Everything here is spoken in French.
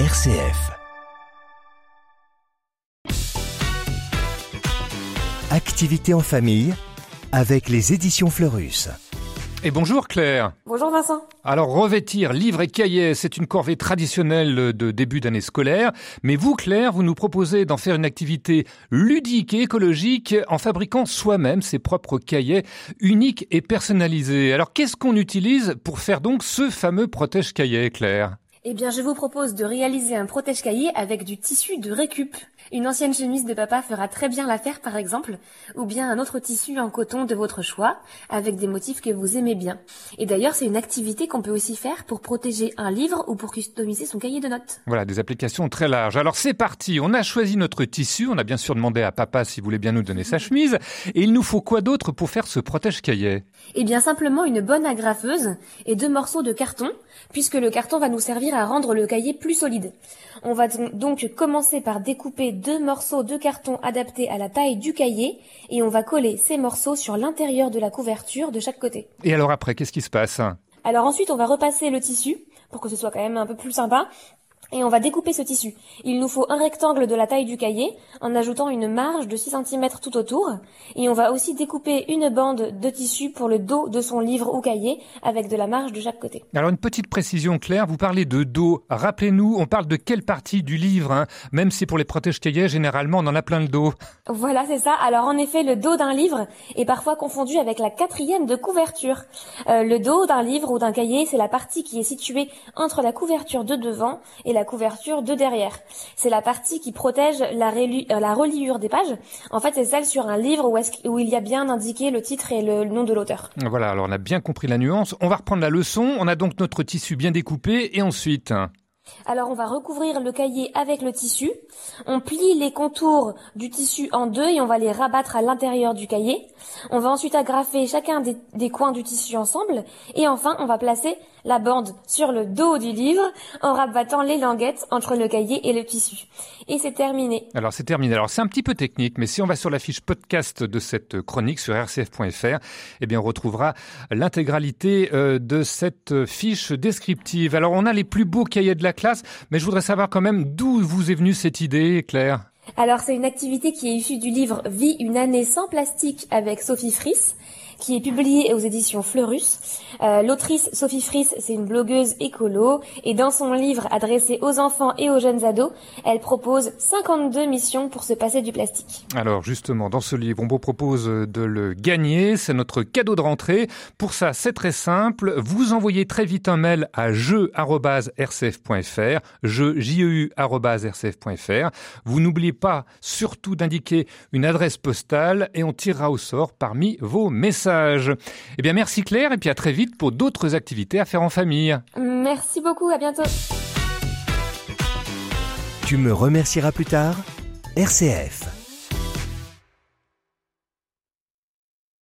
RCF. Activité en famille avec les éditions Fleurus. Et bonjour Claire. Bonjour Vincent. Alors revêtir livres et cahiers, c'est une corvée traditionnelle de début d'année scolaire, mais vous Claire, vous nous proposez d'en faire une activité ludique et écologique en fabriquant soi-même ses propres cahiers uniques et personnalisés. Alors qu'est-ce qu'on utilise pour faire donc ce fameux protège-cahier Claire? Eh bien, je vous propose de réaliser un protège-cahier avec du tissu de récup. Une ancienne chemise de papa fera très bien l'affaire, par exemple, ou bien un autre tissu en coton de votre choix, avec des motifs que vous aimez bien. Et d'ailleurs, c'est une activité qu'on peut aussi faire pour protéger un livre ou pour customiser son cahier de notes. Voilà, des applications très larges. Alors c'est parti, on a choisi notre tissu, on a bien sûr demandé à papa s'il voulait bien nous donner sa chemise, et il nous faut quoi d'autre pour faire ce protège-cahier Eh bien, simplement une bonne agrafeuse et deux morceaux de carton, puisque le carton va nous servir à rendre le cahier plus solide. On va donc commencer par découper deux morceaux de carton adaptés à la taille du cahier et on va coller ces morceaux sur l'intérieur de la couverture de chaque côté. Et alors après, qu'est-ce qui se passe? Alors ensuite, on va repasser le tissu pour que ce soit quand même un peu plus sympa et on va découper ce tissu. Il nous faut un rectangle de la taille du cahier en ajoutant une marge de 6 cm tout autour et on va aussi découper une bande de tissu pour le dos de son livre ou cahier avec de la marge de chaque côté. Alors une petite précision claire, vous parlez de dos. Rappelez-nous, on parle de quelle partie du livre hein Même si pour les protège-cahiers, généralement on en a plein le dos. Voilà, c'est ça. Alors en effet, le dos d'un livre est parfois confondu avec la quatrième de couverture. Euh, le dos d'un livre ou d'un cahier, c'est la partie qui est située entre la couverture de devant et la couverture de derrière. C'est la partie qui protège la, euh, la reliure des pages. En fait, c'est celle sur un livre où, où, il y a bien indiqué le titre et le, nom de l'auteur. Voilà, alors on a bien compris la nuance. On va reprendre la leçon. On a donc notre tissu bien découpé et ensuite... Alors on va recouvrir le cahier avec le tissu. On plie les contours du tissu en deux et on va les rabattre à l'intérieur du cahier. On va ensuite agrafer chacun des, coins du tissu ensemble. Et enfin, on va placer la bande sur le dos du livre en rabattant les languettes entre le cahier et le tissu. Et c'est terminé. Alors c'est terminé. Alors c'est un petit peu technique, mais si on va sur la fiche podcast de cette chronique sur rcf.fr, eh bien on retrouvera l'intégralité euh, de cette fiche descriptive. Alors on a les plus beaux cahiers de la classe, mais je voudrais savoir quand même d'où vous est venue cette idée, Claire? Alors c'est une activité qui est issue du livre Vie une année sans plastique avec Sophie Fris qui est publié aux éditions Fleurus. Euh, L'autrice Sophie Fris, c'est une blogueuse écolo et dans son livre adressé aux enfants et aux jeunes ados, elle propose 52 missions pour se passer du plastique. Alors justement, dans ce livre, on vous propose de le gagner, c'est notre cadeau de rentrée. Pour ça, c'est très simple, vous envoyez très vite un mail à jeu@rcf.fr, jeu jeu@rcf.fr. Vous n'oubliez pas surtout d'indiquer une adresse postale et on tirera au sort parmi vos messages. Eh bien, merci Claire, et puis à très vite pour d'autres activités à faire en famille. Merci beaucoup, à bientôt. Tu me remercieras plus tard RCF.